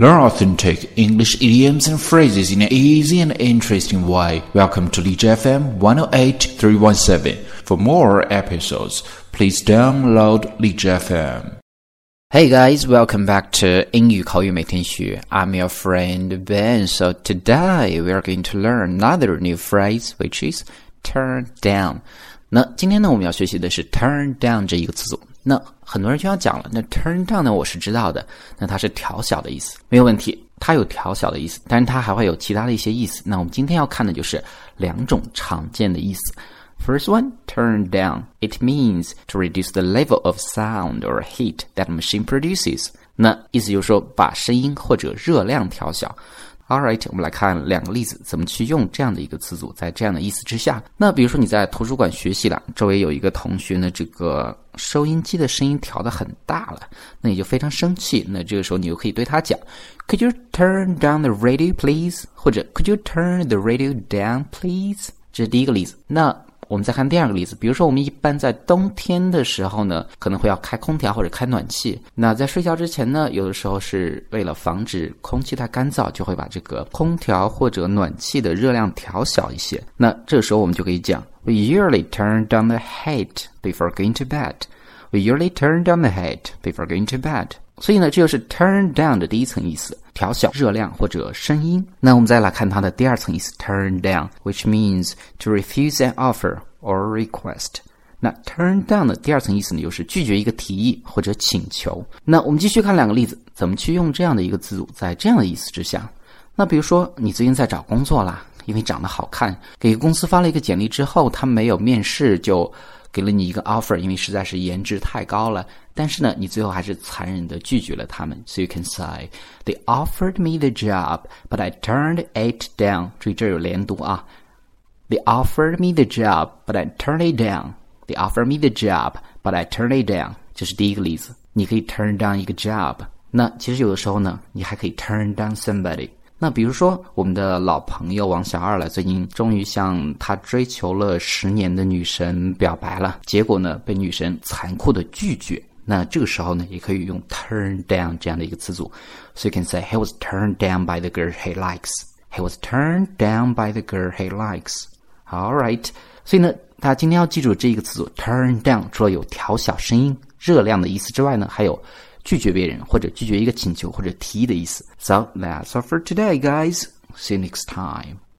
Learn authentic English idioms and phrases in an easy and interesting way. Welcome to Lij FM 108317. For more episodes, please download Lij FM. Hey guys, welcome back to 英语口语每天学. I'm your friend Ben. So today we are going to learn another new phrase, which is turn down. 那今天呢，我们要学习的是 turn down 这一个词组。 那很多人就要讲了，那 turn down 呢，我是知道的，那它是调小的意思，没有问题，它有调小的意思，但是它还会有其他的一些意思。那我们今天要看的就是两种常见的意思。First one, turn down. It means to reduce the level of sound or heat that machine produces. 那意思就是说，把声音或者热量调小。All right，我们来看两个例子，怎么去用这样的一个词组，在这样的意思之下。那比如说你在图书馆学习了，周围有一个同学呢，这个收音机的声音调的很大了，那你就非常生气。那这个时候你就可以对他讲，Could you turn down the radio, please？或者 Could you turn the radio down, please？这是第一个例子。那我们再看第二个例子，比如说我们一般在冬天的时候呢，可能会要开空调或者开暖气。那在睡觉之前呢，有的时候是为了防止空气太干燥，就会把这个空调或者暖气的热量调小一些。那这时候我们就可以讲，We usually turn down the heat before going to bed. We usually turn down the heat before going to bed. 所以呢，这就是 turn down 的第一层意思，调小热量或者声音。那我们再来看它的第二层意思，turn down，which means to refuse an offer or request。那 turn down 的第二层意思呢，就是拒绝一个提议或者请求。那我们继续看两个例子，怎么去用这样的一个字组，在这样的意思之下。那比如说，你最近在找工作啦，因为长得好看，给公司发了一个简历之后，他没有面试就。给了你一个 offer，因为实在是颜值太高了，但是呢，你最后还是残忍的拒绝了他们。So you can say they offered me the job, but I turned it down。注意这有连读啊。They offered me the job, but I turned it down. They offered me the job, but I turned it down。这是第一个例子。你可以 turn down 一个 job，那其实有的时候呢，你还可以 turn down somebody。那比如说，我们的老朋友王小二了，最近终于向他追求了十年的女神表白了，结果呢，被女神残酷的拒绝。那这个时候呢，也可以用 turn down 这样的一个词组，so you can say he was turned down by the girl he likes. He was turned down by the girl he likes. All right. 所以呢，大家今天要记住这一个词组 turn down，除了有调小声音、热量的意思之外呢，还有。拒绝别人或者拒绝一个请求或者提议的意思。So that's all for today, guys. See you next time.